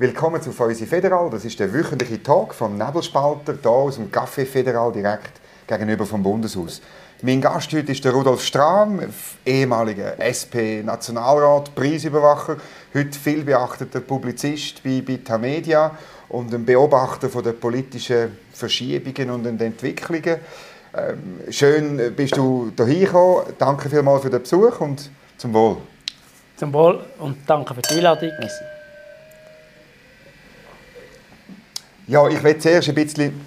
Willkommen zu Feusi Federal. Das ist der wöchentliche Talk vom Nebelspalter hier aus dem Café Federal direkt gegenüber vom Bundeshaus. Mein Gast heute ist der Rudolf Strahm, ehemaliger SP-Nationalrat, Preisüberwacher, heute viel beachteter Publizist bei, bei Tamedia und ein Beobachter von der politischen Verschiebungen und den Entwicklungen. Ähm, schön bist du hierher gekommen. Danke vielmals für den Besuch und zum Wohl. Zum Wohl und danke für die Einladung. Merci. Ja, ich will zuerst ein bisschen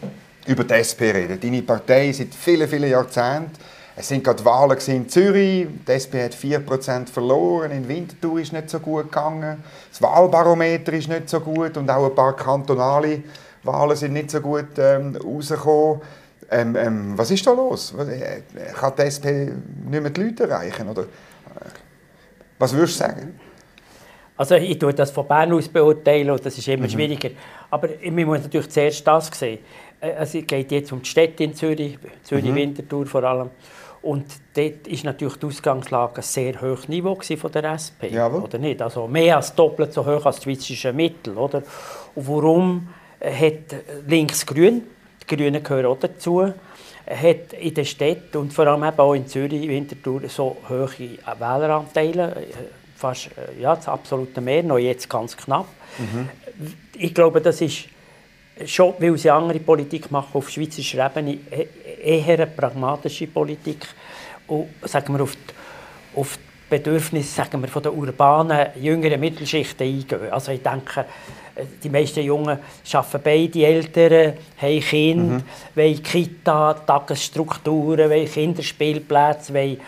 über die SP reden. Deine Partei seit vielen, vielen Jahrzehnten. Es sind gerade Wahlen in Zürich. Die SP hat 4% verloren. In Winterthur ist nicht so gut gegangen. Das Wahlbarometer ist nicht so gut. Und auch ein paar kantonale Wahlen sind nicht so gut ähm, rausgekommen. Ähm, ähm, was ist da los? Äh, kann die SP nicht mehr die Leute erreichen? Oder? Was würdest du sagen? Also ich tue das von Bern aus beurteilen und das ist immer mhm. schwieriger. Aber man muss natürlich zuerst das sehen. Äh, also es geht jetzt um die Städte in Zürich, Zürich-Winterthur mhm. vor allem. Und dort war natürlich die Ausgangslage ein sehr hohes Niveau von der SP. Jawohl. Oder nicht? Also mehr als doppelt so hoch als das schweizerische Mittel. Oder? Und warum hat Links-Grün, die Grünen gehören auch dazu, hat in den Städten und vor allem eben auch in Zürich, Winterthur so hohe Wähleranteile fast äh, ja, das absolute Mehr, noch jetzt ganz knapp. Mhm. Ich glaube, das ist schon, weil sie andere Politik machen auf schweizerischer Ebene, e-, eher eine pragmatische Politik und sagen wir auf die, auf die Bedürfnisse sagen wir, von der urbanen, jüngeren Mittelschichten eingehen. Also ich denke, die meisten Jungen arbeiten beide Eltern, haben Kinder, mhm. wollen Kita, Tagesstrukturen, wollen Kinderspielplätze, wollen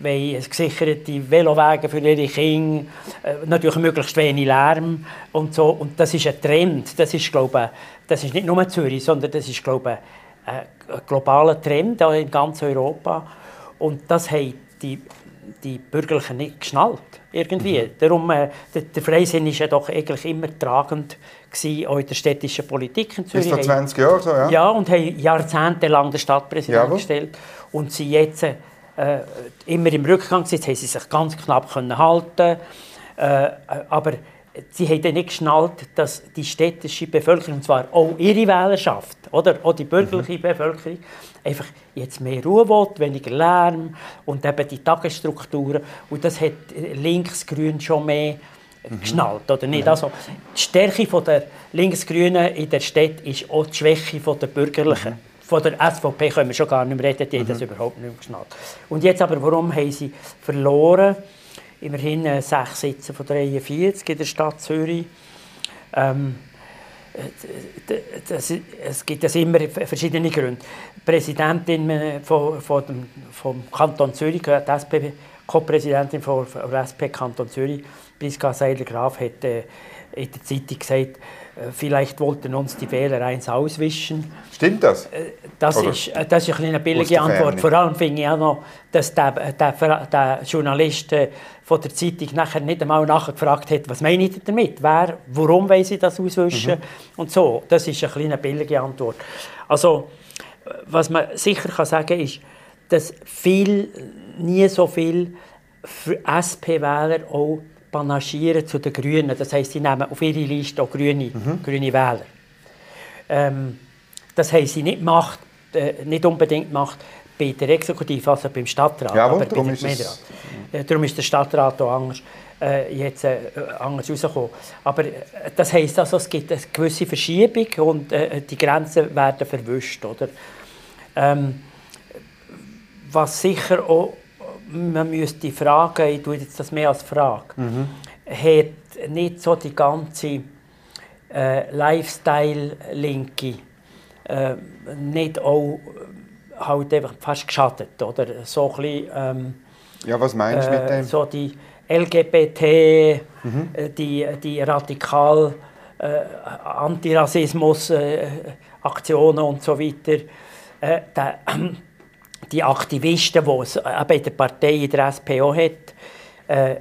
wollen gesicherte Velowege für ihre Kinder, äh, natürlich möglichst wenig Lärm und so. Und das ist ein Trend. Das ist, glaube das ist nicht nur Zürich, sondern das ist, glaube ein globaler Trend in ganz Europa. Und das haben die, die Bürgerlichen nicht geschnallt. Irgendwie. Mhm. Darum, äh, der, der Freisinn war ja doch eigentlich immer tragend gewesen, auch in der städtischen Politik in Zürich. Bis vor 20 Jahren so, ja? Ja, und haben jahrzehntelang den Stadtpräsidenten Jawohl. gestellt. Und sie jetzt äh, immer im Rückgang sind. Jetzt haben sie sich ganz knapp können halten äh, aber sie haben nicht geschnallt, dass die städtische Bevölkerung, und zwar auch ihre Wählerschaft, oder auch die bürgerliche mhm. Bevölkerung, einfach jetzt mehr Ruhe will, weniger Lärm und eben die Tagesstrukturen. Und das hat links-grün schon mehr mhm. geschnallt, oder nicht? Mhm. Also die Stärke der links-grünen in der Stadt ist auch die Schwäche der bürgerlichen. Mhm. Von der SVP können wir schon gar nicht mehr reden, die mhm. das überhaupt nicht mehr geschnallt. Und jetzt aber, warum haben sie verloren? Immerhin äh, sechs Sitze von 43 in der Stadt Zürich. Ähm, das, es gibt das immer verschiedene Gründe. Die Präsidentin äh, von, von dem, vom Kanton Zürich, die SP, Co-Präsidentin von, von SP Kanton Zürich, Priska Seiler-Graf, hat äh, in der Zeitung gesagt, äh, vielleicht wollten uns die Wähler eins auswischen. Stimmt das? Äh, das, ist, äh, das ist eine billige Antwort. Vor allem finde ich auch noch, dass der, der, der Journalist von der Zeitung nachher nicht einmal nachgefragt hat, was meine ich damit? Wer, warum will sie das auswischen? Mhm. Und so. Das ist eine billige Antwort. Also, was man sicher kann sagen ist, dass viel, nie so viel für SP-Wähler auch panaschieren zu den Grünen. Das heißt, sie nehmen auf ihre Liste auch grüne, mhm. grüne Wähler. Ähm, das haben sie nicht, gemacht, äh, nicht unbedingt gemacht bei der Exekutive, also beim Stadtrat. Jawohl, aber darum, ist es... äh, darum ist der Stadtrat auch anders, äh, jetzt, äh, anders rausgekommen. Aber äh, das heisst also, es gibt eine gewisse Verschiebung und die Grenzen werden verwischt. Oder? Ähm, was sicher auch man müsste fragen, ich tue jetzt das mehr als Frage, mhm. hat nicht so die ganze äh, Lifestyle-Linke äh, nicht auch äh, halt einfach fast geschadet, oder? So ein bisschen, ähm, ja, was meinst du mit äh, dem? So die LGBT, mhm. Äh, die, die radikal äh, Antirassismus-Aktionen und so weiter, der, die Aktivisten, die es eben in der Partei, in der SPO hat, äh,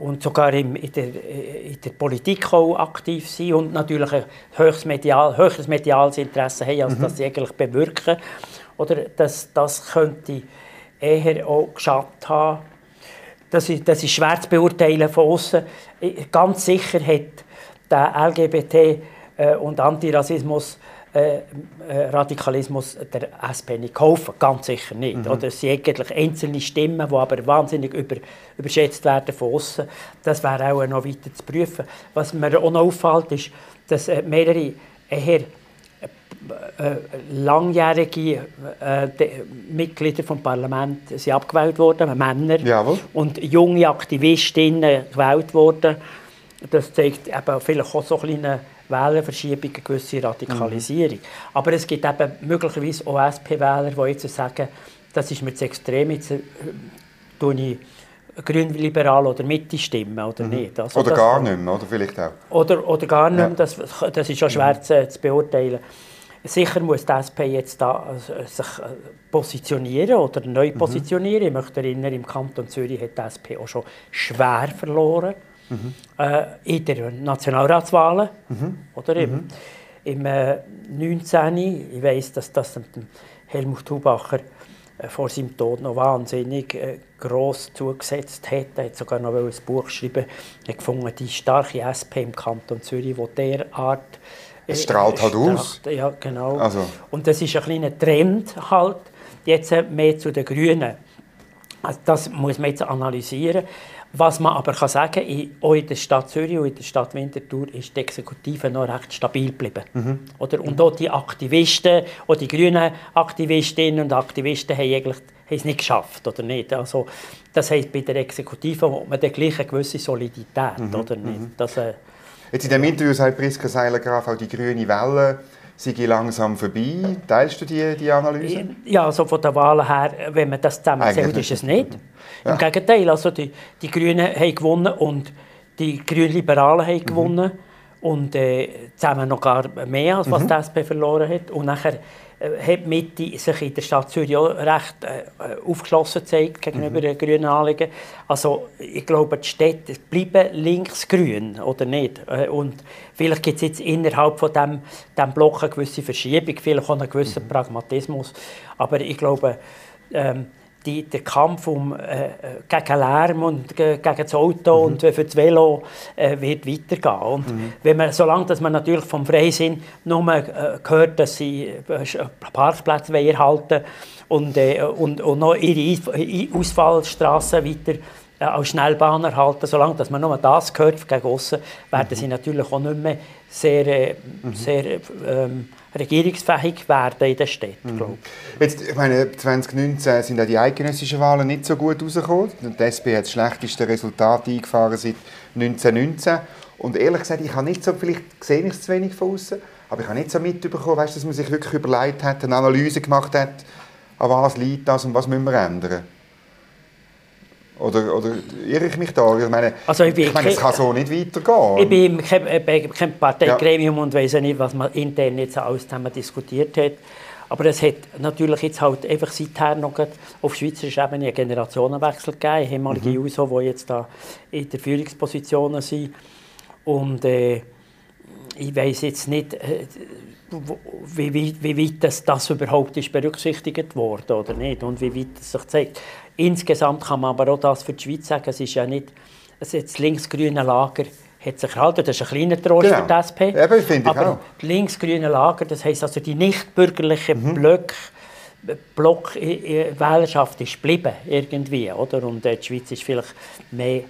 und sogar in, in, der, in, der, Politik auch aktiv sind und natürlich ein höchstes, Medial, höheres mediales Interesse haben, als mhm. das sie eigentlich bewirken. Oder das, das könnte eher auch geschadet haben. Das ist, das ist schwer zu beurteilen von außen. Ganz sicher hat den LGBT- äh, und Antirassismus äh, äh, Radikalismus der SP nicht kaufen. Ganz sicher nicht. Mhm. Oder es sind eigentlich einzelne Stimmen, die aber wahnsinnig über, überschätzt werden von außen. Das wäre auch noch weiter zu prüfen. Was mir auch noch auffällt, ist, dass äh, mehrere eher äh, langjährige äh, Mitglieder vom Parlament sind abgewählt worden, Männer Jawohl. und junge Aktivistinnen gewählt worden. Das zeigt eben vielleicht auch so eine kleine Wählerverschiebung, eine gewisse Radikalisierung. Mhm. Aber es gibt eben möglicherweise auch SP-Wähler, die jetzt sagen, das ist mir zu extrem, jetzt äh, tue ich grünliberal oder Mitte stimmen oder mhm. nicht. Also oder gar nicht mehr, oder vielleicht auch. Oder, oder gar nicht mehr, das, das ist schon schwer mhm. zu, zu, beurteilen. Sicher muss die SP jetzt da, also, sich äh, positionieren oder neu mhm. positionieren. Ich möchte erinnern, im Kanton Zürich hat die SP auch schon schwer verloren mhm. äh, in den Nationalratswahlen. Mhm. Oder im, mhm. im äh, 19. Ich weiß, dass das Helmut Hubacher äh, vor seinem Tod noch wahnsinnig äh, gross zugesetzt hat. Er hat sogar noch ein Buch geschrieben, er gefunden, die starke SP im Kanton Zürich, die derart äh, es strahlt halt aus. Ja, genau. Also. Und das ist ein kleiner Trend halt, jetzt mehr zu den Grünen. Also das muss man jetzt analysieren. Was man aber kann sagen kann, auch in der Stadt Zürich und in der Stadt Winterthur ist die Exekutive noch recht stabil geblieben. Mhm. Oder? Und auch die Aktivisten, auch die grünen Aktivistinnen und Aktivisten haben eigentlich haben es nicht geschafft, oder nicht? Also, das heisst, bei der Exekutive hat man die gleiche gewisse Solidität, mhm. oder nicht? Mhm. Das, äh, Jetzt in dem Interview sagt Priska Seiler-Graf auch die grüne Welle sei langsam vorbei. Teilst du die, die Analyse? Ja, also von der Wahl her, wenn man das zusammenzählt, ist es nicht. Ja. Im Gegenteil, also die, die Grünen haben gewonnen und die Grünliberalen haben mhm. gewonnen. Und äh, zusammen noch gar mehr, als was mhm. die SP verloren hat. Und nachher äh, hat die Mitte sich in der Stadt Zürich auch recht äh, aufgeschlossen gezeigt gegenüber mhm. den grünen Anliegen. Also ich glaube, die Städte bleiben linksgrün, oder nicht? Äh, und vielleicht gibt es jetzt innerhalb von dem, dem Block eine gewisse Verschiebung, vielleicht auch einen gewissen mhm. Pragmatismus. Aber ich glaube, ähm, die, der Kampf um, äh, äh gegen Lärm und gegen das Auto mhm. und für das Velo äh, wird weitergehen. Und mhm. wenn man, solange dass man natürlich vom Freisinn nur äh, hört, dass sie äh, Parkplätze erhalten und, äh, und, und noch ihre Ausfallstraßen weiter äh, als Schnellbahn erhalten, solange dass man nur das hört gegen aussen, werden mhm. sie natürlich auch nicht mehr sehr, äh, mhm. sehr ähm, regierungsfähig werden in den Städten. Mhm. Jetzt, ich meine, 2019 sind auch die eidgenössischen Wahlen nicht so gut rausgekommen. Die SP hat das schlechteste Resultat eingefahren seit 1919. Und ehrlich gesagt, ich habe nicht so, vielleicht sehe ich es zu wenig von außen, aber ich habe nicht so mitbekommen, weißt, dass man sich wirklich überlegt hat, eine Analyse gemacht hat, an was liegt das und was müssen wir ändern. Oder, oder irre ich mich da? Ich meine, also ich, ich meine es kann so nicht weitergehen. Ich bin kein, kein Parteigremium ja. und weiß nicht, was man intern jetzt alles zusammen diskutiert hat. Aber es hat natürlich jetzt halt einfach seither noch auf schweizerischer Ebene einen Generationenwechsel gegeben. Ehemalige mhm. USO, die jetzt da in der Führungspositionen sind. Und äh, ich weiß jetzt nicht, äh, wie, wie, wie weit das, das überhaupt ist berücksichtigt worden oder nicht und wie weit es sich zeigt. Insgesamt kann man aber auch das für die Schweiz sagen, es ist ja nicht, also das linksgrüne Lager hat sich erhalten, das ist ein kleiner Trost genau. für die SP. Eben, finde ich aber auch. das linksgrüne Lager, das heisst also die nicht-bürgerlichen mhm. Blöcke, Block Wählerschaft ist geblieben irgendwie, oder? Und äh, die Schweiz ist vielleicht mehr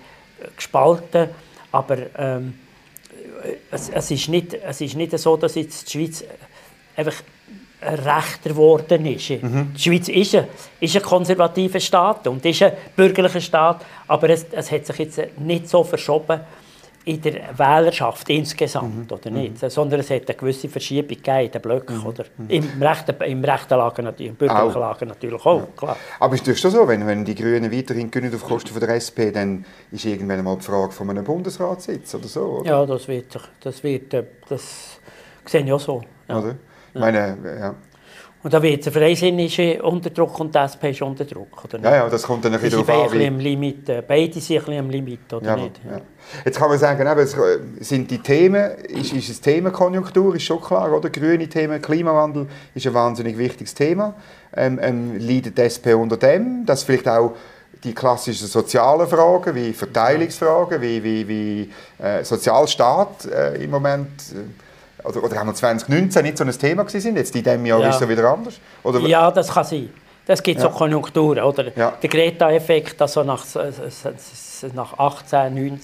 gespalten, aber ähm, es, es, ist nicht, es ist nicht so, dass jetzt die Schweiz einfach rechter geworden ist. Mhm. Die Schweiz ist ein, ist ein konservativer Staat und ist ein bürgerlicher Staat, aber es, es hat sich jetzt nicht so verschoben in der Wählerschaft insgesamt, mhm. oder nicht? Mhm. Sondern es hat eine gewisse Verschiebung gegeben in den Blöcken, mhm. oder? Mhm. Im, rechten, Im rechten Lager natürlich, im bürgerlichen. Lager natürlich auch, ja. klar. Aber ist das schon so, wenn, wenn die Grünen weiterhin gewinnen auf Kosten von der SP, dann ist irgendwann mal die Frage von einem Bundesratssitz oder so, oder? Ja, das wird, das wird, äh, das sehe ich auch so. Ja. Oder? Ich meine, ja. Und da wird der Freisinn unter Druck und die SP ist unter Druck. Oder Ja, ja, das kommt dann wieder auf an. Im Limit, äh, beide sind ein bisschen am Limit, oder ja, nicht? Ja. Jetzt kann man sagen, eben, äh, sind die Themen, ist, ist es Themenkonjunktur, ist schon klar, oder? Grüne Themen, Klimawandel ist ein wahnsinnig wichtiges Thema. Ähm, ähm, leidet die SP unter dem, dass vielleicht auch die klassischen sozialen Fragen, wie Verteilungsfragen, wie, wie, wie äh, Sozialstaat äh, im Moment, äh, oder, oder haben wir 2019 nicht so ein Thema gewesen, jetzt in diesem Jahr ja. ist es wieder anders? Oder? Ja, das kann sein. Das gibt ja. so Konjunkturen, oder? Ja. Der Greta-Effekt, also nach, nach 18, 19,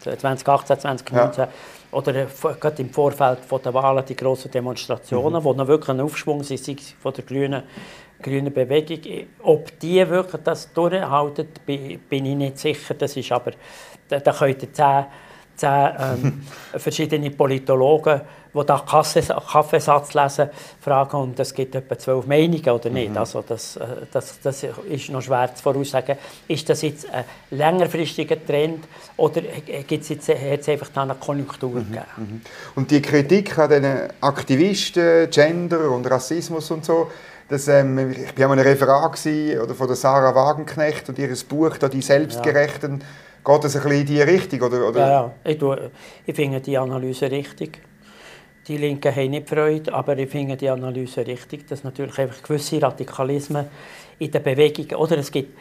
2018, 2019, ja. oder gerade im Vorfeld der Wahlen die grossen Demonstrationen, mhm. wo noch wirklich ein Aufschwung sind, von der Grünen grünen Bewegung. Ob die wirklich das durchhalten, bin ich nicht sicher. Das ist aber, da, da könnten zehn, zehn ähm, verschiedene Politologen, die da Kaffeesatz lesen, fragen und es gibt etwa zwölf Meinungen oder nicht. Mhm. Also das, äh, das, das ist noch schwer zu voraussagen. Ist das jetzt ein längerfristiger Trend oder jetzt, hat es einfach eine Konjunktur mhm. gegeben? Mhm. Und die Kritik an den Aktivisten, Gender und Rassismus und so, das, ähm, ich war an einem Referat gewesen, oder von der Sarah Wagenknecht und ihr Buch da, «Die Selbstgerechten». Ja. Geht das ein bisschen in diese Richtung? Oder, oder? Ja, ja. Ich, ich finde die Analyse richtig. Die Linken haben nicht Freude, aber ich finde die Analyse richtig, dass natürlich einfach gewisse Radikalismen in der Bewegung, oder es gibt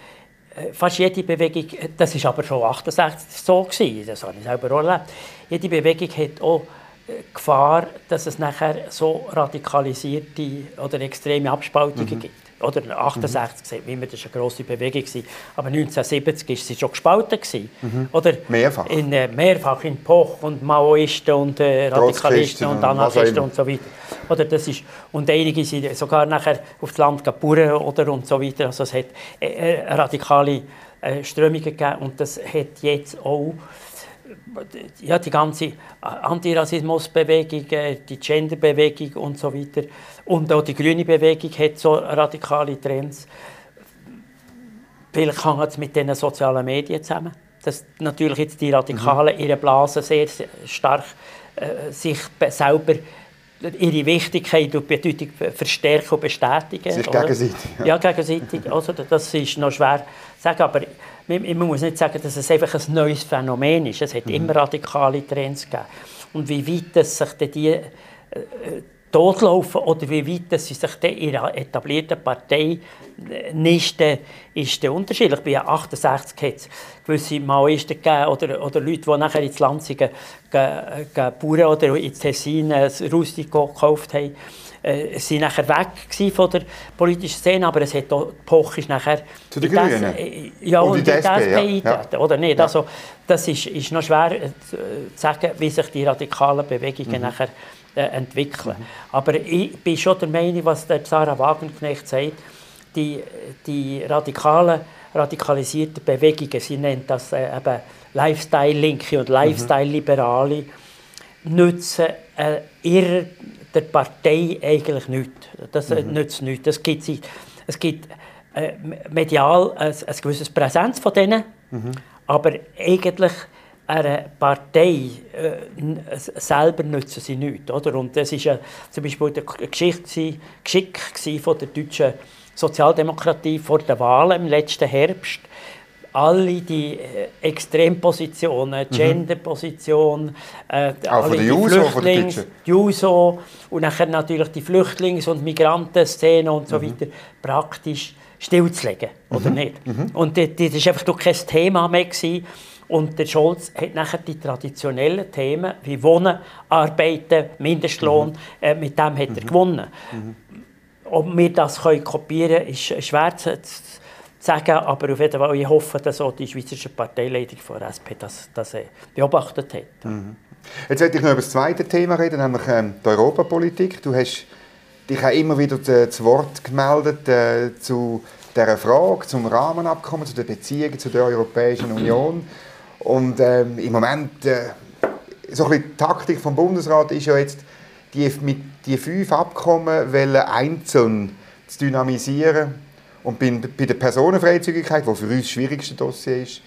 äh, fast jede Bewegung, das ist aber schon 68 so gewesen, das habe ich selber auch erlebt, jede Bewegung hat auch Gefahr, dass es nachher so radikalisierte oder extreme Abspaltungen mhm. gibt. Oder 68 mhm. wie wir, das war eine grosse Bewegung. Aber 1970 war sie schon gespalten. Mhm. Oder mehrfach. In, äh, mehrfach in Poch und Maoisten und äh, Radikalisten und Anarchisten und so weiter. Oder das ist, und einige sind sogar nachher aufs Land geburen oder und so weiter. Also es hat äh, äh radikale äh, Strömungen gegeben und das hat jetzt auch ja, die ganze Antirassismusbewegung, äh, die Genderbewegung und so weiter und auch die grüne Bewegung hat so radikale Trends. Vielleicht hängt es mit den sozialen Medien zusammen, dass natürlich jetzt die Radikalen mhm. ihre Blase sehr stark äh, sich selber ihre Wichtigkeit und Bedeutung verstärken und bestätigen. Sich gegenseitig. Ja, ja gegenseitig. Also, das ist noch schwer zu sagen, aber man muss nicht sagen, dass es einfach ein neues Phänomen ist. Es hat mhm. immer radikale Trends gegeben. Und wie weit es sich die äh, totlaufen oder wie weit sie sich in einer etablierten Partei äh, nisten, ist der unterschiedlich. Bei 68 hat es gewisse Maoisten gegeben oder, oder Leute, die nachher ins Lanzigen Bauern oder ins Tessin ein Rustico gekauft haben äh, sind nachher weg von der politischen Szene, aber es hat auch, Poch ist nachher zu den Grünen äh, ja, und, und die, die SP, ja. ja. oder nicht? Ja. Also, das ist, ist noch schwer äh, zu sagen, wie sich die radikalen Bewegungen mhm. nachher äh, entwickeln. Mhm. Aber ich bin schon der Meinung, was der Sarah Wagenknecht sagt, die, die radikalen, radikalisierten Bewegungen, sie nennt das äh, eben Lifestyle-Linke und. Lifestyle-Liberale, nützen äh, ihrer der Partei eigentlich nichts. Das mhm. nützt nichts. Das gibt, es gibt äh, medial ein, ein gewisses Präsenz von denen, mhm. aber eigentlich einer Partei äh, selber nützen sie nichts. Oder? Und das war zum Beispiel eine Geschichte, Geschick von der deutschen Sozialdemokratie vor den Wahlen im letzten Herbst alle die äh, Extrempositionen, mhm. Genderposition, äh, Auch alle die Juso, Flüchtlings, Juso und nachher natürlich die Flüchtlings- und Migrantenszene und so mhm. weiter praktisch stillzulegen, mhm. oder nicht? Mhm. Und das, das einfach kein Thema mehr gewesen. Und der Scholz hat nachher die traditionellen Themen wie Wohnen, Arbeiten, Mindestlohn, mhm. äh, mit dem hat er mhm. gewonnen. Ob wir das können kopieren können, ist schwer zu, sagen, aber auf jeden Fall, ich hoffe, dass auch die Schweizerische Parteileitung von der SP das, das beobachtet hat. Mhm. Jetzt möchte ich noch über das zweite Thema reden, nämlich ähm, die Europapolitik. Du hast dich auch immer wieder zu Wort gemeldet äh, zu dieser Frage, zum Rahmenabkommen, zu den Beziehungen zu der Europäischen Union. Und ähm, im Moment, äh, so die Taktik vom Bundesrat ist ja jetzt, die, mit die fünf Abkommen einzeln zu dynamisieren und bei, bei der Personenfreizügigkeit, die für uns das schwierigste Dossier ist,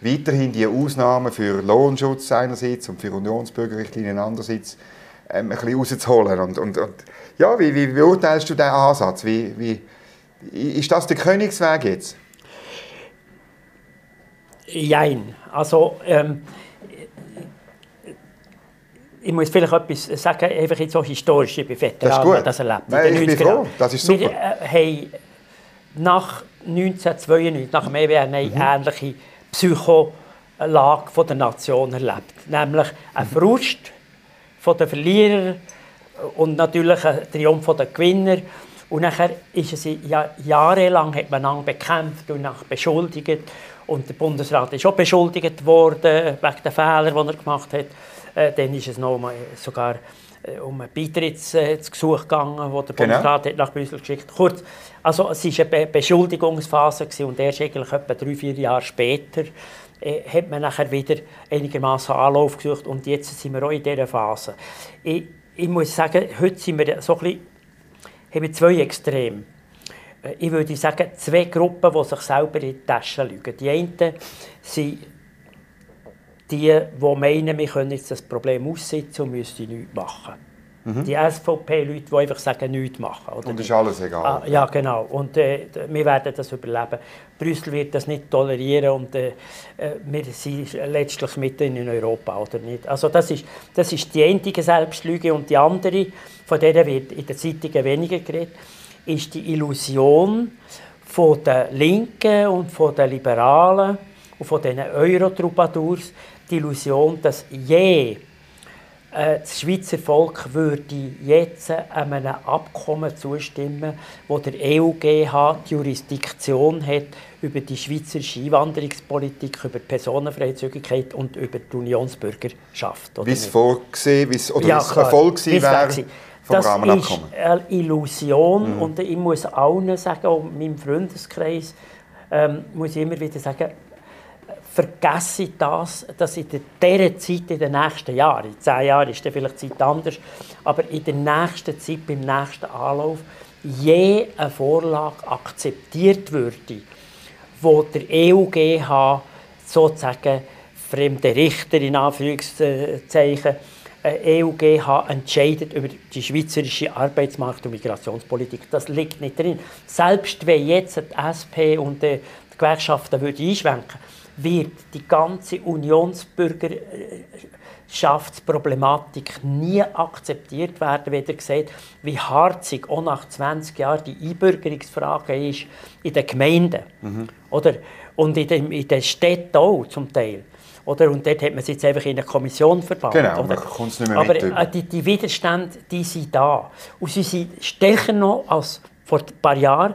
weiterhin die Ausnahmen für Lohnschutz einerseits und für Unionsbürgerrichtlinien andererseits ähm, ein bisschen rauszuholen. Und, und, und ja, wie, wie beurteilst du diesen Ansatz? Wie, wie, ist das der Königsweg jetzt? Jein. Also, ähm, ich muss vielleicht etwas sagen, einfach jetzt so historisch, ich bin Veteran, das, ist gut. das erlebt. Nein, ich bin froh, das ist super. Wir äh, haben nach 1992, nach dem EWR, eine mhm. ähnliche Psycholage der Nation erlebt. Nämlich ein Frust von den Verlierern und natürlich ein Triumph der Gewinner. Und nachher ist es ja, jahrelang hat man bekämpft und nach beschuldigt. Und der Bundesrat ist auch beschuldigt worden wegen der Fehler, die er gemacht hat. Äh, dann ist es noch mal sogar äh, um ein Beitrittsgesuch gegangen, das der genau. Bundesrat hat nach Brüssel geschickt hat. Kurz, also es war eine Be Beschuldigungsphase gewesen, und erst eigentlich etwa drei, vier Jahre später äh, hat man nachher wieder einigermaßen Anlauf gesucht und jetzt sind wir auch in dieser Phase. Ich, ich muss sagen, heute sind wir so ein bisschen, haben wir zwei Extreme. Ich würde sagen, zwei Gruppen, die sich selber in die Tasche lügen. Die einen sind die, die meinen, wir können jetzt das Problem aussitzen und müssen nichts machen. Mhm. Die SVP-Leute, die einfach sagen, nichts machen. Oder und ist alles egal. Ah, ja, genau. Und äh, wir werden das überleben. Brüssel wird das nicht tolerieren und äh, äh wir sind letztlich mitten in Europa, oder nicht? Also das ist, das ist die einzige Selbstlüge und die andere, von der wird in den Zeitungen weniger geredet, ist die Illusion von den Linken und von den Liberalen und von den Euro-Troubadours, die Illusion, dass je äh, das Schweizer Volk würde jetzt einem Abkommen zustimmen, wo der EUGH die Jurisdiktion hat über die schweizerische Einwanderungspolitik, über die Personenfreizügigkeit und über die Unionsbürgerschaft. Wie es vorgesehen oder ja, es Erfolg gewesen wäre vom das Rahmenabkommen. Das ist eine Illusion mhm. und ich muss allen sagen, auch meinem Freundeskreis, ähm, muss ich immer wieder sagen, vergesse das, dass in dieser Zeit, in den nächsten Jahren, in zehn Jahren ist dann vielleicht die Zeit anders, aber in der nächsten Zeit, beim nächsten Anlauf, je eine Vorlage akzeptiert würde, wo der EUGH sozusagen fremde Richter in Anführungszeichen EUGH entscheidet über die schweizerische Arbeitsmarkt- und Migrationspolitik. Das liegt nicht drin. Selbst wenn jetzt die SP und die Gewerkschaften einschwenken würden, wird die ganze Unionsbürgerschaftsproblematik nie akzeptiert werden, wenn ihr seht, wie harzig auch nach 20 Jahren die Einbürgerungsfrage ist in den Gemeinden. Mhm. Oder? Und in den, in den Städten auch zum Teil. Oder? Und dort hat man es jetzt einfach in eine Kommission verbannt. Genau, oder? man nicht mehr Aber äh, die, die Widerstände, die sind da. Und sie sind stärker noch als vor ein paar Jahren,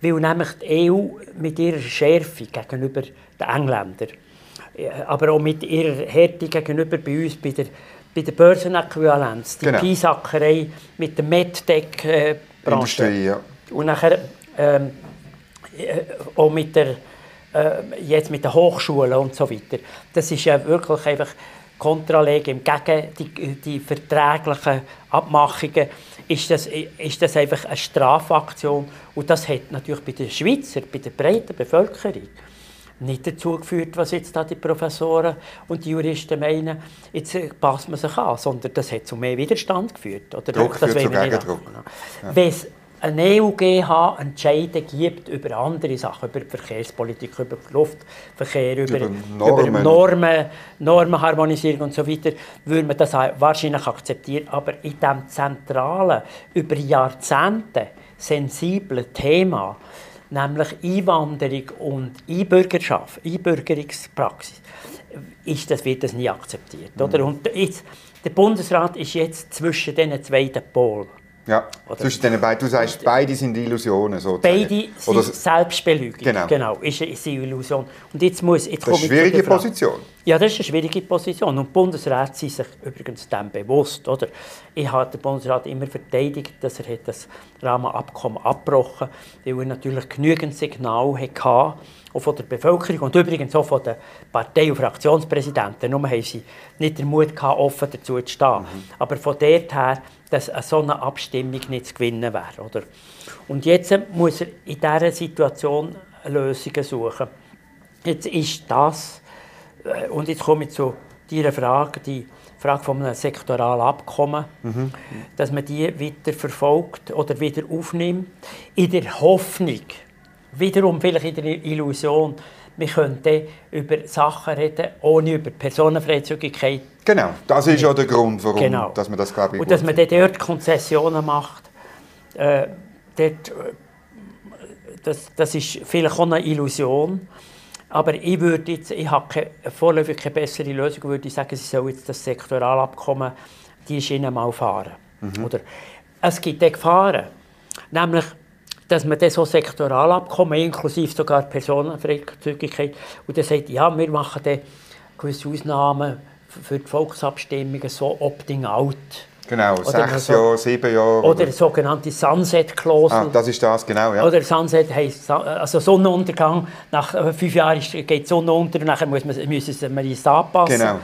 weil nämlich die EU mit ihrer Schärfe gegenüber den Engländern, aber auch mit ihrer Härte gegenüber bei uns, bei der, bei der Börsenäquivalenz, die genau. Piesackerei mit der MedTech-Branche. Äh, ja. Und nachher ähm, äh, auch mit der, äh, jetzt mit den Hochschulen und so weiter. Das ist ja wirklich einfach Kontralegen gegen die, die verträglichen Abmachungen ist das, ist das einfach eine Strafaktion. Und das hat natürlich bei den Schweizer, bei der breiten Bevölkerung, nicht dazu geführt, was jetzt da die Professoren und die Juristen meinen, jetzt äh, passt man sich an, sondern das hat zu mehr Widerstand geführt. Oder Druck das führt zu Gegendruck. Ja. Wenn es eine EUGH Entscheide gibt über andere Sachen, über die Verkehrspolitik, über Luftverkehr, über, über Normen. über Normen, Normenharmonisierung und so weiter, würde man das wahrscheinlich akzeptieren. Aber in diesem zentralen, über Jahrzehnte sensiblen Thema, nämlich Einwanderung und Einbürgerschaft, Einbürgerungspraxis, ist das, wird das nie akzeptiert. Mhm. Oder? Und jetzt, der Bundesrat ist jetzt zwischen diesen zwei Polen. Ja, Oder? zwischen den beiden. Du sagst, beide sind Illusionen. Sozusagen. Beide sind Oder Selbstbelügung. Genau. genau ist, ist eine Illusion. Und jetzt muss, jetzt das ist eine schwierige Position. Ja, das ist eine schwierige Position. Und die Bundesräte sind sich übrigens dem bewusst. Oder? Ich habe den Bundesrat immer verteidigt, dass er das Rahmenabkommen abgebrochen hat, weil er natürlich genügend Signal hatte, auch von der Bevölkerung und übrigens auch von den Partei- und Fraktionspräsidenten. Nur haben sie nicht den Mut gehabt, offen dazu zu stehen. Mhm. Aber von dort her, dass eine Abstimmung nicht zu gewinnen wäre. Oder? Und jetzt muss er in dieser Situation Lösungen suchen. Jetzt ist das, äh, und jetzt komme ich zu dieser Frage, die Frage von einem sektoralen Abkommen, mhm. dass man die wieder verfolgt oder wieder aufnimmt, in der Hoffnung, wiederum vielleicht in der Illusion, wir könnten über Sachen reden, ohne über Personenfreizügigkeit. Genau, das ist ja der Grund, warum genau. dass man das glaube ich, Und dass man dort Konzessionen macht, äh, dort, das, das ist vielleicht auch eine Illusion. Aber ich würde jetzt, ich habe keine, vorläufig keine bessere Lösung, würde ich sagen, sie sollen jetzt das Sektoralabkommen, die Schiene mal fahren. Mhm. Oder es gibt Gefahren, nämlich, dass man das so Sektoralabkommen, inklusive sogar Personenfreizügigkeit, und dann sagt, ja, wir machen dann gewisse Ausnahmen für die Volksabstimmungen, so Opting-out. Genau, oder sechs so, Jahre, sieben Jahre. Oder, oder sogenannte Sunset-Klausel. Ah, das ist das, genau, ja. Oder Sunset heisst, also Sonnenuntergang, nach fünf Jahren geht die Sonne unter und nachher muss man, müssen wir es anpassen. Genau.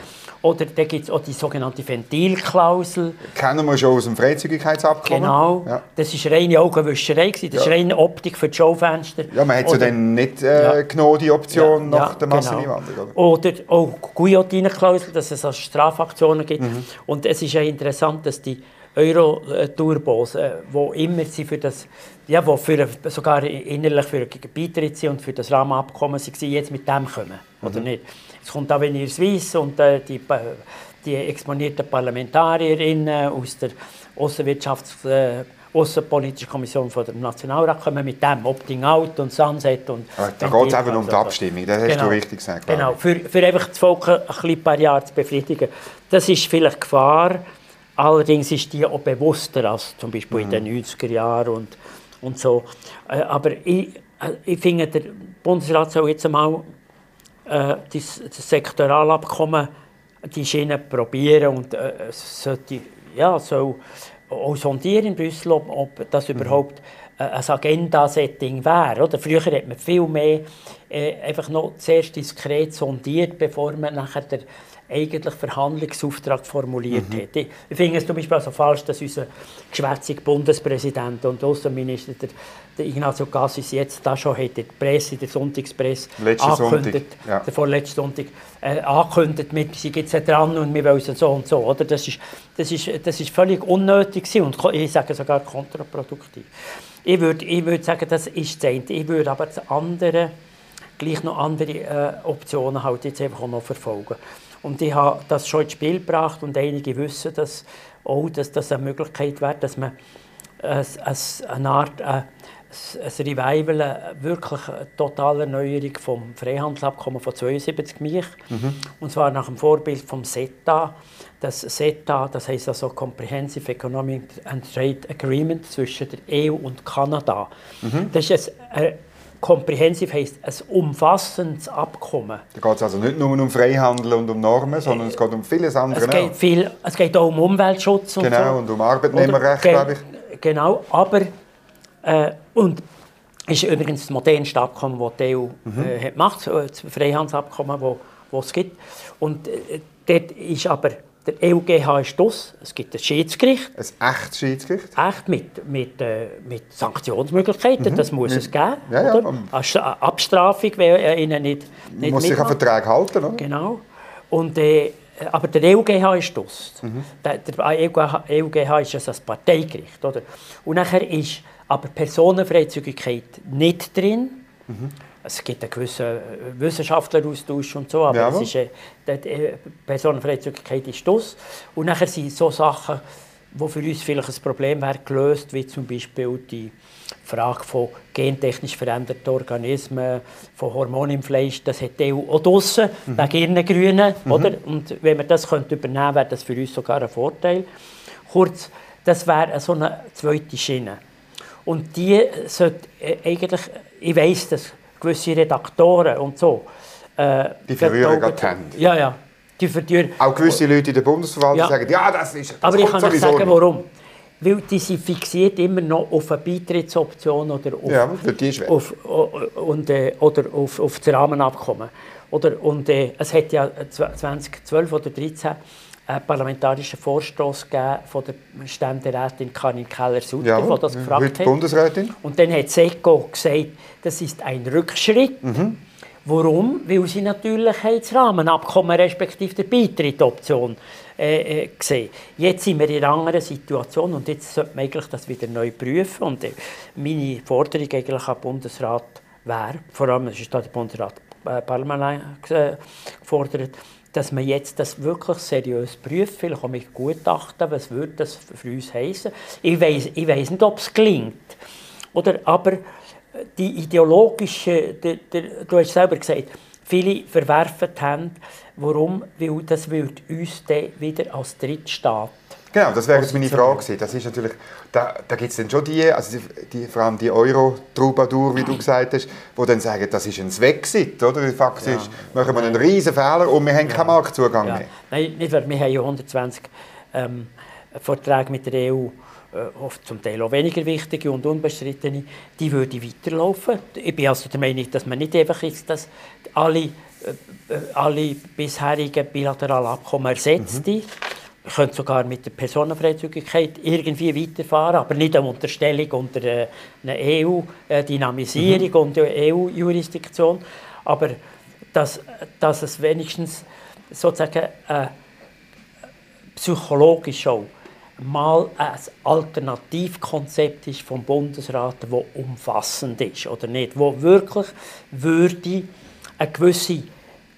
Oder da gibt es auch die sogenannte Ventilklausel. Kennen wir schon aus dem Freizügigkeitsabkommen. Genau. Ja. Das war reine Augenwischerei. Das ja. ist reine Optik für die Schaufenster. Ja, man hat ja dann nicht äh, genommen, die Option ja, nach der. Masseneinwanderung. Genau. Oder auch Guillotine-Klausel, dass es also Strafaktionen gibt. Mhm. Und es ist ja interessant, dass die Euro-Turbos, äh, wo immer sie für das, ja, wo für, sogar innerlich für Beitritt sind und für das Rahmenabkommen sind, jetzt mit dem kommen, mhm. oder nicht? Es kommt Avenir Suisse und äh, die, die exponierten Parlamentarierinnen aus der Außenwirtschafts- äh, Außenpolitische Kommission von der Nationalrat kommen mit dem Opting-out und Sunset. Und da geht es einfach um die Abstimmung, das hast genau, du richtig gesagt. Genau, für, für einfach das Volk ein, ein paar Jahre zu befriedigen. Das ist vielleicht Gefahr, allerdings ist die auch bewusster als zum Beispiel mhm. in den 90er Jahren und, und so. Äh, aber ich, äh, ich finde, der Bundesrat soll jetzt einmal äh, das, das Sektoralabkommen die Schiene probieren und äh, sollte, ja, soll auch sondieren in Brüssel, ob, ob das mhm. überhaupt äh, ein Agenda-Setting wäre. Oder? Früher hat man viel mehr äh, einfach noch zuerst diskret sondiert, bevor man nachher der eigentlich Verhandlungsauftrag formuliert mhm. hätte. Ich finde es zum Beispiel also falsch, dass unser geschwätzige Bundespräsident und Außenminister, der, der Ignacio Cassis, jetzt da schon hätte, die Presse, der Sonntagspresse, Letzte angekündigt, Sonntag, ja. der vorletzte Sonntag, äh, angekündigt, wir sind jetzt dran und wir wollen so und so. Oder? Das, ist, das, ist, das ist völlig unnötig und ich sage sogar kontraproduktiv. Ich würde, ich würde sagen, das ist das eine. Ich würde aber das andere, gleich noch andere äh, Optionen halt jetzt einfach auch noch verfolgen. Und ich habe das schon ins Spiel gebracht und einige wissen das auch, dass das eine Möglichkeit wäre, dass man eine Art ein, ein Revival, eine wirklich eine totale Erneuerung vom Freihandelsabkommen von 72 mich. Mhm. Und zwar nach dem Vorbild vom CETA. Das CETA, das heißt also Comprehensive Economic and Trade Agreement zwischen der EU und Kanada. Mhm. Das ist ein Comprehensive heisst ein umfassendes Abkommen. Da geht es also nicht nur um Freihandel und um Normen, sondern es geht um vieles andere. Es geht, viel, es geht auch um Umweltschutz und Genau, so. und um Arbeitnehmerrecht, glaube ich. Genau, aber äh, und ist übrigens das modernste Abkommen, das die EU mhm. äh, macht, das Freihandelsabkommen, das es gibt. Und äh, dort ist aber der EUGH ist das. Es gibt ein Schiedsgericht. Ein echtes Schiedsgericht? Echt, mit, mit, äh, mit Sanktionsmöglichkeiten. Mhm. Das muss ja. es geben. Ja, ja. Oder? Eine Abstrafung, wenn ihnen nicht, nicht muss sich an Vertrag halten, oder? Genau. Und, äh, aber der EUGH ist das. Mhm. Der, der EUGH, EUGH ist also das Parteigericht. Oder? Und nachher ist aber Personenfreizügigkeit nicht drin. Mhm es gibt einen gewissen äh, Wissenschaftleraustausch und so, aber ja, es ist, äh, die Personenfreizügigkeit ist das. Und nachher sind so Sachen, die für uns vielleicht ein Problem wäre, gelöst, wie zum Beispiel die Frage von gentechnisch veränderten Organismen, von Hormonen im Fleisch, das hat die EU auch draussen, mhm. wegen ihren Grünen. Mhm. Oder? Und wenn wir das könnte übernehmen könnte, wäre das für uns sogar ein Vorteil. Kurz, das wäre so eine zweite Schiene. Und die sollte äh, eigentlich, ich weiss, dass gewisse Redaktoren und so. Äh, die verrühren gerade die. Ja, ja. Die verteuern. Auch gewisse Leute in der Bundesverwaltung ja. sagen, ja, das ist das Aber ich kann euch sagen, nicht. warum. Weil die sind fixiert immer noch auf eine Beitrittsoption oder auf, ja, auf, und, äh, oder auf, auf das Rahmenabkommen. Oder, und äh, es hat ja 2012 oder 2013 einen parlamentarischen Vorstoß von der Ständerätin Karin Keller-Sutter, ja, die das gefragt hat. Bundesrätin. Und dann hat SECO gesagt, das ist ein Rückschritt. Mhm. Warum? Weil sie natürlich das Rahmenabkommen respektive die Beitrittsoption äh, äh, gesehen. Jetzt sind wir in einer anderen Situation und jetzt sollte man eigentlich das wieder neu prüfen. Und äh, meine Forderung eigentlich an den Bundesrat wäre, vor allem ist da der Bundesrat äh, Parlament äh, gefordert, dass man jetzt das wirklich seriös prüft, vielleicht auch mit Gutachten, was würde das für uns heißen. Ich weiß ich weiss nicht, ob es gelingt. Oder, aber die ideologische, der, der, du hast selber gesagt, viele verwerfen die Hände. Warum? Weil das würde uns dann wieder als Drittstaat Genau, das wäre jetzt meine Frage gewesen. Das ist natürlich, da, da gibt es dann schon die, also die, die, vor allem die Euro-Troubadour, wie du gesagt hast, die dann sagen, das ist ein Swexit, oder? Faktisch ja. machen wir einen riesen Fehler und wir haben keinen Marktzugang mehr. Nein, nicht wahr. Wir haben ja 120 ähm, Verträge mit der EU, äh, oft zum Teil auch weniger wichtige und unbestrittene, die würden weiterlaufen. Ich bin also der Meinung, dass man nicht einfach ist, dass alle, äh, äh alle bisherigen bilateralen Abkommen ersetzt mhm. Können sogar mit der Personenfreizügigkeit irgendwie weiterfahren, aber nicht eine Unterstellung unter äh, einer EU-Dynamisierung mhm. und EU-Jurisdiktion. Aber dass, dass es wenigstens sozusagen äh, psychologisch auch mal ein Alternativkonzept ist vom Bundesrat, das umfassend ist oder nicht, wo wirklich würde eine gewisse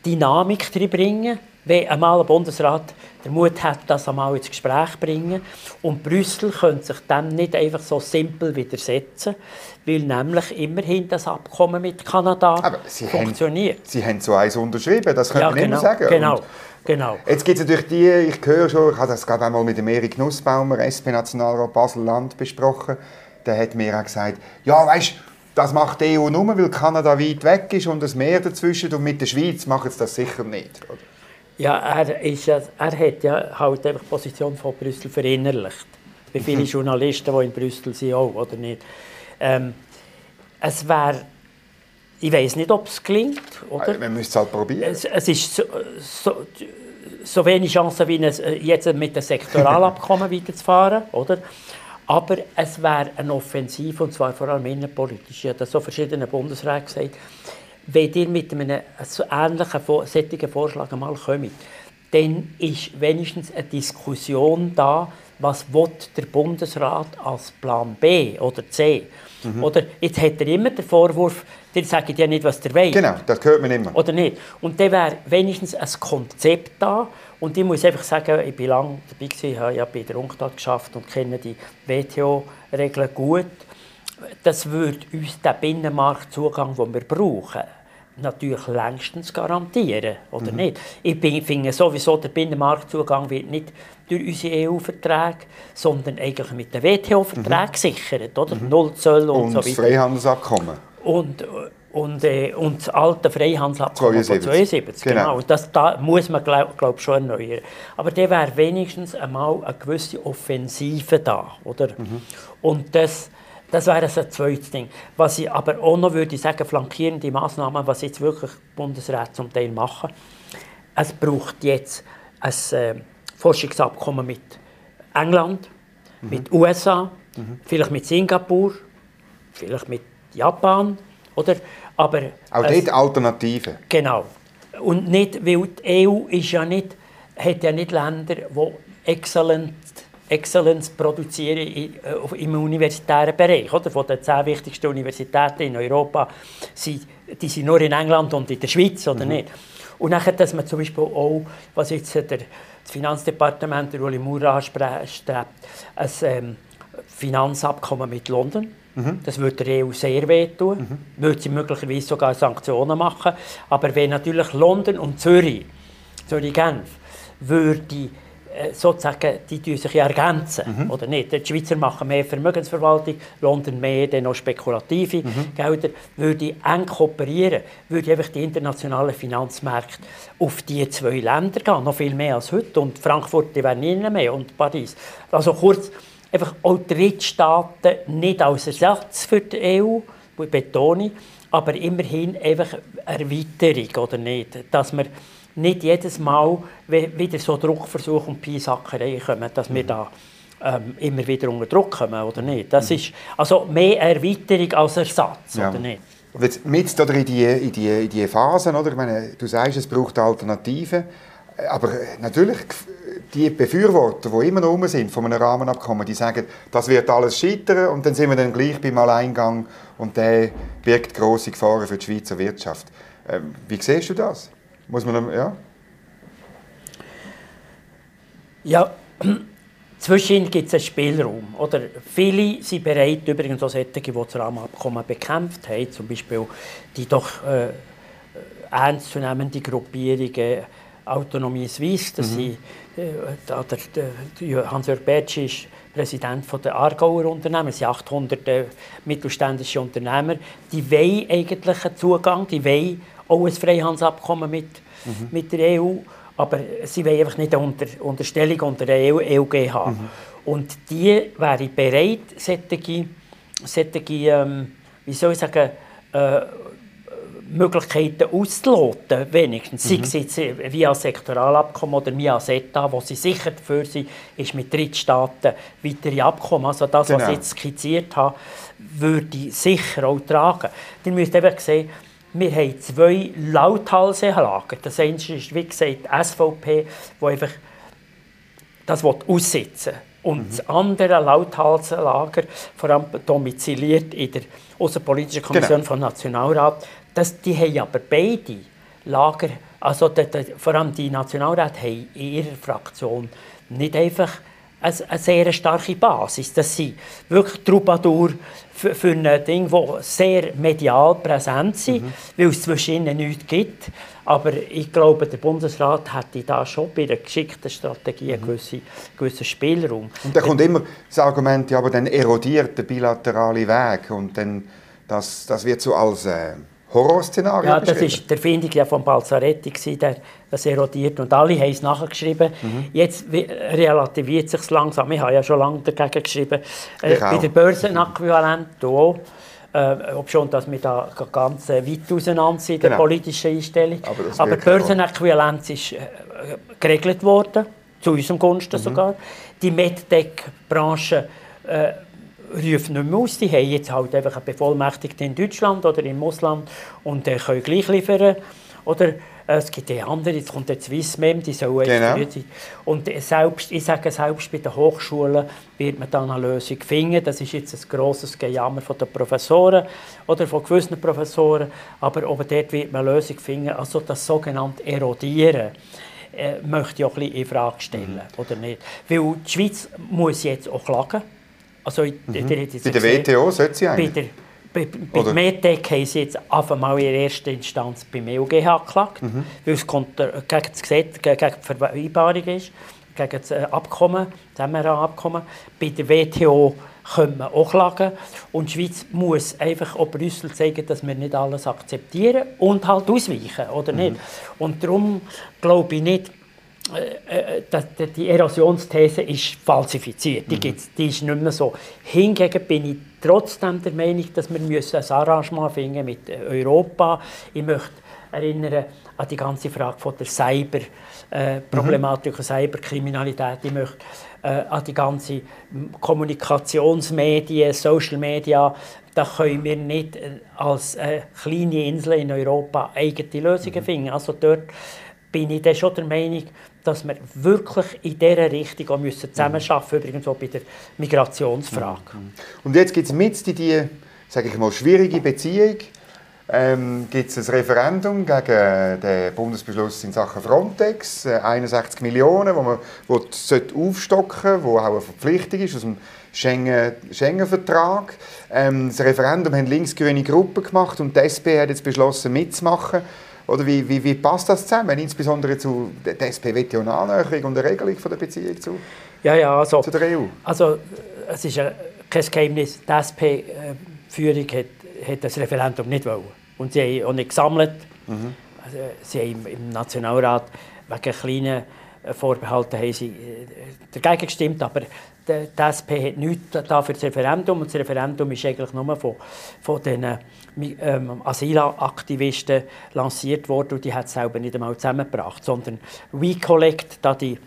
Dynamik drin bringen, wenn einmal ein Bundesrat den Mut hat, das einmal ins Gespräch zu bringen. Und Brüssel könnte sich dem nicht einfach so simpel widersetzen, weil nämlich immerhin das Abkommen mit Kanada Sie funktioniert. Haben, Sie haben so eins unterschrieben, das könnte ja, man genau, immer sagen. Genau. Genau. Jetzt gibt es natürlich die, ich höre schon, ich habe das gerade einmal mit dem Erik Nussbaumer, SP-Nationalrat Basel-Land, besprochen. Der hat mir auch gesagt, ja, weißt das macht die EU nur, weil Kanada weit weg ist und das Meer dazwischen und mit der Schweiz machen sie das sicher nicht. Oder? Ja, er, ist, er hat ja halt einfach die Position von Brüssel verinnerlicht. Wie viele mhm. Journalisten, die in Brüssel sind, auch, oder nicht? Ähm, es wäre, ich weiß nicht, ob es gelingt, oder? Man müsste es halt probieren. Es, es ist so, so, so, wenig Chancen, wie es, jetzt mit dem Sektoralabkommen weiterzufahren, oder? Aber es wäre eine Offensive, und zwar vor allem innenpolitisch. Ich habe das so verschiedene Bundesräte gesagt wenn ihr mit einem so ähnlichen solchen Vorschlag einmal kommt, dann ist wenigstens eine Diskussion da, was der Bundesrat als Plan B oder C. Mhm. Oder jetzt hat er immer den Vorwurf, der sagt ja nicht, was der will. Genau, das hört man immer. Oder nicht. Und dann wäre wenigstens ein Konzept da. Und ich muss einfach sagen, ich bin lange dabei gewesen, habe ja bei der UNCTAD geschafft und kenne die WTO-Regeln gut. Das würde uns den Binnenmarktzugang, den wir brauchen, natürlich längstens garantieren, oder mhm. nicht? Ich finde sowieso, der Binnenmarktzugang wird nicht durch unsere EU-Verträge, sondern eigentlich mit den WTO-Verträgen mhm. gesichert, oder? Mhm. Null Zoll und, und so weiter. Und das Freihandelsabkommen. Und, und, äh, und das alte Freihandelsabkommen 72. von 72, genau. genau. Das da muss man, glaube glaub, schon erneuern. Aber da wäre wenigstens einmal eine gewisse Offensive da, oder? Mhm. Und das das wäre also ein zweites Ding. Was ich aber auch noch würde sagen, flankierende Massnahmen, was jetzt wirklich Bundesrat zum Teil machen. Es braucht jetzt ein äh, Forschungsabkommen mit England, mhm. mit USA, mhm. vielleicht mit Singapur, vielleicht mit Japan, oder? Aber auch dort Alternativen. Genau. Und nicht, weil die EU ist ja nicht, hat ja nicht Länder, die exzellent Exzellenz produzieren äh, im universitären Bereich. Oder? Von den zehn wichtigsten Universitäten in Europa sind die sind nur in England und in der Schweiz, oder mhm. nicht? Und nachher, dass man zum Beispiel auch, was jetzt der, das Finanzdepartement, der Uli Maurer strebt, ein ähm, Finanzabkommen mit London. Mhm. Das würde der EU sehr wehtun. Mhm. Würde sie möglicherweise sogar Sanktionen machen. Aber wenn natürlich London und Zürich, Zürich-Genf, würde sozusagen, die tun sich ja ergänzen, mhm. oder nicht? Die Schweizer machen mehr Vermögensverwaltung, London mehr dann noch spekulative mhm. Gelder. Würde ich eng kooperieren, würde einfach die internationalen Finanzmärkte auf diese zwei Länder gehen, noch viel mehr als heute. Und Frankfurt, die wären nie mehr, und Paris. Also kurz, einfach auch Drittstaaten nicht als Ersatz für die EU, betone aber immerhin einfach Erweiterung, oder nicht? Dass wir nicht jedes Mal wieder so Druckversuche und Piesackerei kommen, dass wir mhm. da ähm, immer wieder unter Druck kommen, oder nicht? Das mhm. ist also mehr Erweiterung als Ersatz, ja. oder nicht? Jetzt mit oder in die, in die, in die Phasen, oder? Ich meine, du sagst, es braucht Alternativen, aber natürlich die Befürworter, die immer noch rum sind von einem Rahmenabkommen, die sagen, das wird alles scheitern und dann sind wir dann gleich beim Alleingang und der birgt große Gefahren für die Schweizer Wirtschaft. Ähm, wie siehst du das? Muss man, ja? Ja, Zwischen gibt es einen Spielraum. Oder viele sind bereit, übrigens auch solche, die das Rahmenabkommen bekämpft haben, zum Beispiel die doch äh, ernstzunehmende Gruppierungen Autonomie Suisse, das mhm. äh, Hans-Jörg Bertsch ist Präsident von der Aargauer Unternehmen, es sind 800 äh, mittelständische Unternehmer, die wollen eigentlich einen Zugang, die wollen auch ein Freihandelsabkommen mit, mhm. mit der EU, aber sie wollen einfach nicht eine Unter Unterstellung unter der EU, EUG haben. Mhm. Und die wäre bereit, solche, solche ähm, wie soll ich sagen, äh, Möglichkeiten auszuloten, wenigstens. Mhm. Sei es jetzt via Sektoralabkommen oder via SETA, wo sie sicher dafür sind, ist mit Drittstaaten weitere Abkommen. Also das, genau. was ich jetzt skizziert habe, würde sicher auch tragen. Ihr müsst einfach sehen, wir haben zwei Lauthalselager. Das eine ist, wie gesagt, die SVP, die einfach das aussitzen will. Und mhm. das andere Lauthalsenlager, vor allem domiziliert in der Außenpolitischen Kommission genau. vom Nationalrat, das, die haben aber beide Lager, also die, die, vor allem die Nationalräte haben in ihrer Fraktion nicht einfach eine, eine sehr starke Basis. Das sind wirklich Troubadour für, für ein Ding, das sehr medial präsent sind, mhm. weil es zwischen ihnen nichts gibt. Aber ich glaube, der Bundesrat hätte da schon bei einer geschickten Strategie einen mhm. gewissen, gewissen Spielraum. Und da kommt immer das Argument, ja, aber dann erodiert der bilaterale Weg und dann, das, das wird so als... Äh Horrorszenario Ja, das war die Erfindung ja von Balzaretti, der das erodiert. Und alle haben es nachgeschrieben. Mhm. Jetzt relativiert sich langsam. Ich habe ja schon lange dagegen geschrieben. Äh, bei der Börsenäquivalent auch. Äh, ob schon, dass wir da ganz äh, weit auseinander sind in der genau. politischen Einstellung. Aber, Aber die Börsenäquivalenz ist äh, geregelt worden, zu unserem Gunsten mhm. sogar. Die MedTech-Branche äh, rufen nicht mehr aus. Die haben jetzt halt einfach einen Bevollmächtigten in Deutschland oder im Ausland und äh, können gleich liefern. Oder äh, es gibt ja andere, jetzt kommt der Swissmem, die sollen genau. sein. Und selbst, ich sage selbst bei den Hochschulen wird man dann eine Lösung finden. Das ist jetzt ein grosses Gejammer von den Professoren oder von gewissen Professoren. Aber ob dort wird man eine Lösung finden, also das sogenannte Erodieren äh, möchte ich auch ein bisschen in Frage stellen, mhm. oder nicht? Weil die Schweiz muss jetzt auch klagen also, mhm. der, der bei der WTO sollte sie eigentlich? Bei, der, bei, bei Medtech haben sie jetzt einmal in erster Instanz beim EUGH geklagt, mhm. weil es gegen das Gesetz, gegen die Vereinbarung ist, gegen das äh, Abkommen, das MRA-Abkommen. Bei der WTO können wir auch klagen. Und die Schweiz muss einfach auch Brüssel zeigen, dass wir nicht alles akzeptieren und halt ausweichen, oder nicht? Mhm. Und darum glaube ich nicht, die Erosionsthese ist falsifiziert. Die, mhm. gibt's, die ist nicht mehr so. Hingegen bin ich trotzdem der Meinung, dass wir müssen ein Arrangement finden mit Europa. Ich möchte erinnern an die ganze Frage von der Cyber-Problematik, äh, mhm. Cyberkriminalität. Ich möchte äh, an die ganze Kommunikationsmedien, Social Media. Da können wir nicht äh, als äh, kleine Insel in Europa eigene Lösungen mhm. finden. Also dort bin ich dann schon der Meinung, dass wir wirklich in dieser Richtung auch müssen zusammenarbeiten müssen, übrigens auch bei der Migrationsfrage. Mhm. Und jetzt gibt es mit in die, sage ich mal, schwierige Beziehung, ähm, gibt es ein Referendum gegen den Bundesbeschluss in Sachen Frontex, äh, 61 Millionen, wo man wo aufstocken wo auch eine Verpflichtung ist aus dem Schengen-Vertrag. ähm, das Referendum haben linksgrüne Gruppen gemacht und die SP hat jetzt beschlossen mitzumachen. Oder wie, wie, wie passt das zusammen, insbesondere zu der SP ja eine Annäherung und eine Regelung von der Beziehung zu, ja, ja, also, zu der EU? Also es ist kein Geheimnis, die SP-Führung hat, hat das Referendum nicht wollen. Und sie haben auch nicht gesammelt. Mhm. Also, sie haben im Nationalrat wegen kleinen Vorbehalten haben sie äh, dagegen gestimmt, aber die SP hat nichts da für das Referendum. Und das Referendum ist eigentlich nur von, von den ähm, Asylaktivisten lanciert worden und die hat es selber nicht einmal zusammengebracht, sondern WeCollect, da die,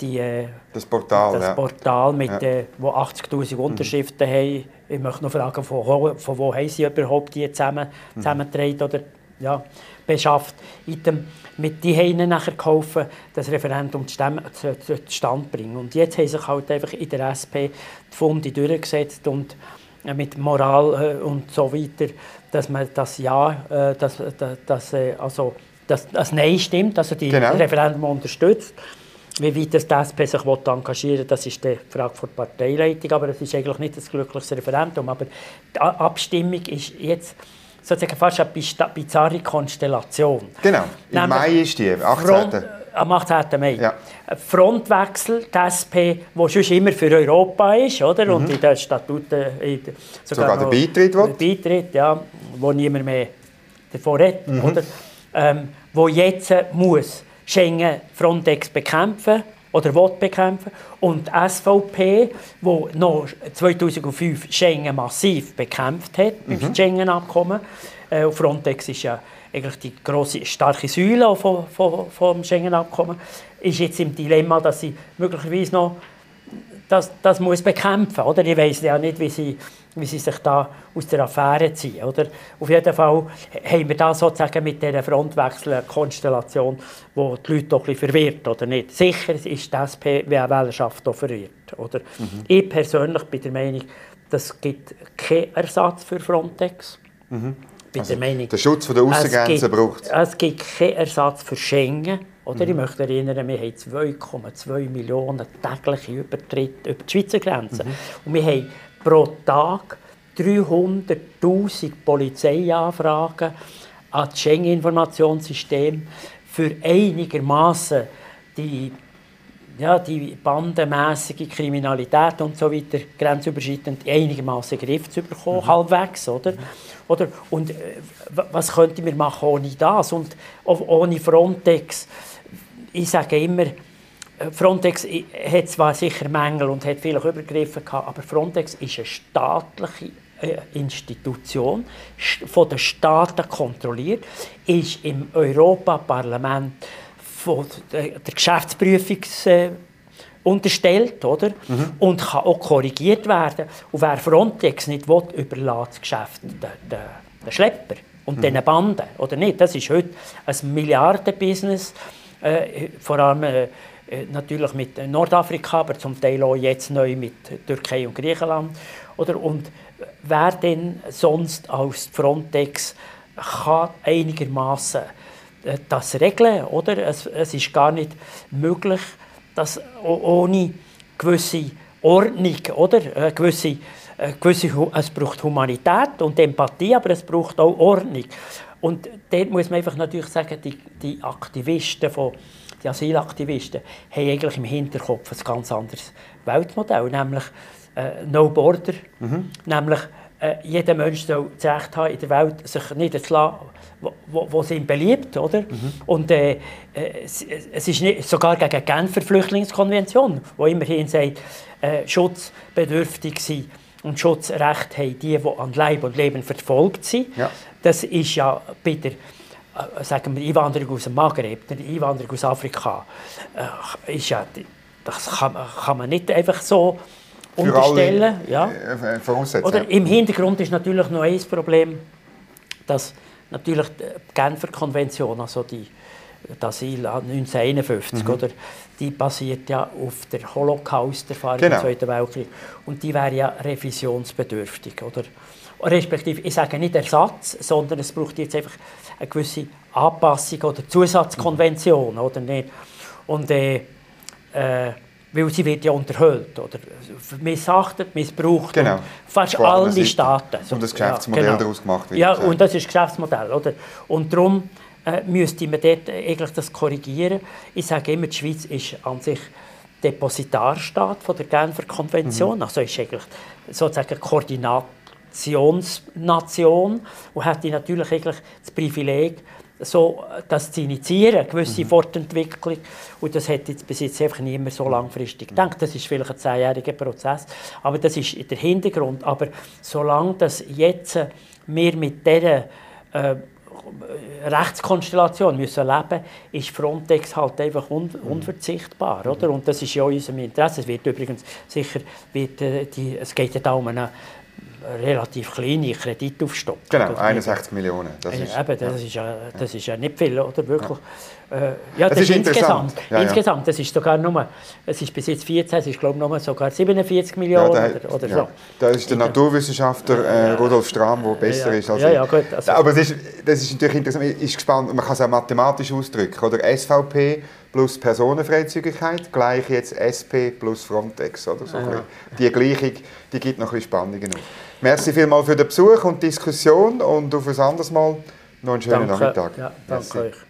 die, äh, das Portal, das ja. Portal mit, ja. äh, wo 80'000 mhm. Unterschriften mhm. haben. Ich möchte noch fragen, von wo, von wo haben sie überhaupt die zusammen, mhm. zusammengetragen oder ja, beschafft. Item, mit die haben nachher geholfen, das Referendum zustande zu bringen. Und jetzt haben sich halt einfach in der SP die Funde durchgesetzt und äh, mit Moral äh, und so weiter, dass man das Ja, äh, dass, dass, dass, also, dass das Nein stimmt, also die genau. Referendum unterstützt. wie weit das die SP sich engagieren will, das ist die Frage der Parteileitung, aber das ist eigentlich nicht das glückliches Referendum. Aber die Abstimmung ist jetzt sozusagen fast eine bizarre Konstellation. Genau, im Nämlich Mai ist die, 18. Front, am 18. Mai. Ja. Frontwechsel, die SP, die schon immer für Europa ist, oder? Mhm. und in den Statuten in, sogar, sogar der Beitritt will. Beitritt, ja, wo niemand mehr davon redet, mhm. oder? Ähm, wo jetzt muss Schengen Frontex bekämpfen oder will bekämpfen und die SVP, wo noch 2005 Schengen massiv bekämpft hat mhm. beim Schengen-Abkommen. Äh, Frontex ist ja eigentlich die große starke Säule vom, vom, vom Schengen-Abkommen, ist jetzt im Dilemma, dass sie möglicherweise noch das, das muss bekämpfen, oder? Ich weiß ja nicht, wie sie, wie sie sich da aus der Affäre ziehen, oder? Auf jeden Fall haben wir da sozusagen mit dieser Frontwechsel eine Konstellation, wo die Leute doch ein bisschen verwirrt, oder nicht? Sicher ist die SP-Wählerschaft auch verwirrt, oder? Mhm. Ich persönlich bin der Meinung, das gibt keinen Ersatz für Frontex. Mhm. Also der, Meinung, der Schutz der Außengrenzen braucht es. Es gibt keinen Ersatz für Schengen. Oder mhm. Ich möchte erinnern, wir haben 2,2 Millionen tägliche Übertritte über die Schweizer Grenze. Mhm. Und wir haben pro Tag 300'000 Polizeianfragen an das Schengen-Informationssystem für einigermaßen die ja, die bandenmäßige Kriminalität und so weiter grenzüberschreitend einigermaßen Griff zu bekommen, mhm. halbwegs, oder? Mhm. oder? Und äh, was könnten wir machen ohne das und ohne Frontex? Ich sage immer, Frontex hat zwar sicher Mängel und hat vielleicht Übergriffe gehabt, aber Frontex ist eine staatliche äh, Institution, von den Staaten kontrolliert, ist im Europaparlament von der, Geschäftsprüfung äh, unterstellt, oder? Mhm. Und kann auch korrigiert werden. Und wer Frontex nicht will, überlässt das Geschäft den, den, den Schlepper und mhm. den Banden, oder nicht? Das ist heute ein Milliardenbusiness, äh, vor allem äh, natürlich mit Nordafrika, aber zum Teil auch jetzt neu mit Türkei und Griechenland. Oder? Und wer denn sonst als Frontex kann einigermaßen äh, das regeln. Oder? Es, es ist gar nicht möglich, dass ohne gewisse Ordnung, oder? Eine äh, gewisse, eine äh, gewisse, es braucht Humanität und Empathie, aber es braucht auch Ordnung. Und dort muss man einfach natürlich sagen, die, die Aktivisten, von, die Asylaktivisten, haben eigentlich im Hinterkopf ein ganz anderes Weltmodell, nämlich äh, No Border, mhm. nämlich äh, jeder Mensch soll das Recht haben, in der Welt sich niederzulassen, wo, wo, wo ihm beliebt. Oder? Mhm. Und äh, äh es, es, ist nicht, sogar gegen die Genfer Flüchtlingskonvention, wo immerhin sagt, äh, schutzbedürftig sind und Schutzrecht haben die, die an Leib und Leben verfolgt sind. Ja. Das ist ja bei der äh, sagen wir, Einwanderung aus dem Maghreb, der Einwanderung aus Afrika, äh, ist ja, das kann, kann man nicht einfach so unterstellen. ja. Äh, äh Oder im Hintergrund ist natürlich noch ein Problem, dass natürlich die Genfer Konvention, also die das Asyl 1951, mhm. oder, die basiert ja auf der Holocaust-Erfahrung genau. im Zweiten Weltkrieg. Und die wäre ja revisionsbedürftig. Oder? Respektive, ich sage nicht Ersatz, sondern es braucht jetzt einfach eine gewisse Anpassung oder Zusatzkonvention. Mhm. Oder nicht? Und äh, äh, weil sie wird ja unterhöhlt oder missachtet, missbraucht. Genau. Fast alle Staaten. So, und das Geschäftsmodell ja, genau. daraus gemacht wird. Ja, und das ist das Geschäftsmodell. Oder? Und darum äh, müsste man dort eigentlich das korrigieren. Ich sage immer, die Schweiz ist an sich Depositarstaat von der Genfer Konvention. Mhm. Also ist eigentlich sozusagen eine Koordinationsnation und hat natürlich eigentlich das Privileg, so das zu initiieren, eine gewisse mhm. Fortentwicklung. Und das hat jetzt bis jetzt einfach niemand so langfristig gedacht. Das ist vielleicht ein zehnjähriger Prozess, aber das ist der Hintergrund. Aber solange das jetzt wir mit dieser äh, Rechtskonstellation müssen leben ist Frontex halt einfach un mhm. unverzichtbar. Oder? Und das ist ja in unserem Interesse. Es wird übrigens sicher, wird, äh, die, es geht ja da um eine relativ kleine Kreditaufstockung. Genau, 61 Millionen. Das ist, eben, das, ja. Ist ja, das ist ja nicht viel, oder wirklich? Ja, äh, ja das, das, ist insgesamt. Ja, insgesamt, das ist sogar nur, es ist bis jetzt 14, es ist glaube ich nur sogar 47 Millionen ja, oder, oder so. Da ist der Naturwissenschaftler äh, Rudolf Strahm, der besser ist als ja, ja, gut, also. Aber es ist, das ist natürlich interessant, ist gespannt, man kann es auch mathematisch ausdrücken, oder? SVP plus Personenfreizügigkeit gleich jetzt SP plus Frontex. Oder so. Die Gleichung die gibt noch ein bisschen Spannungen auf. Merci vielmals für den Besuch und die Diskussion und auf ein anderes Mal noch einen schönen danke. Nachmittag. Ja, danke Merci. euch.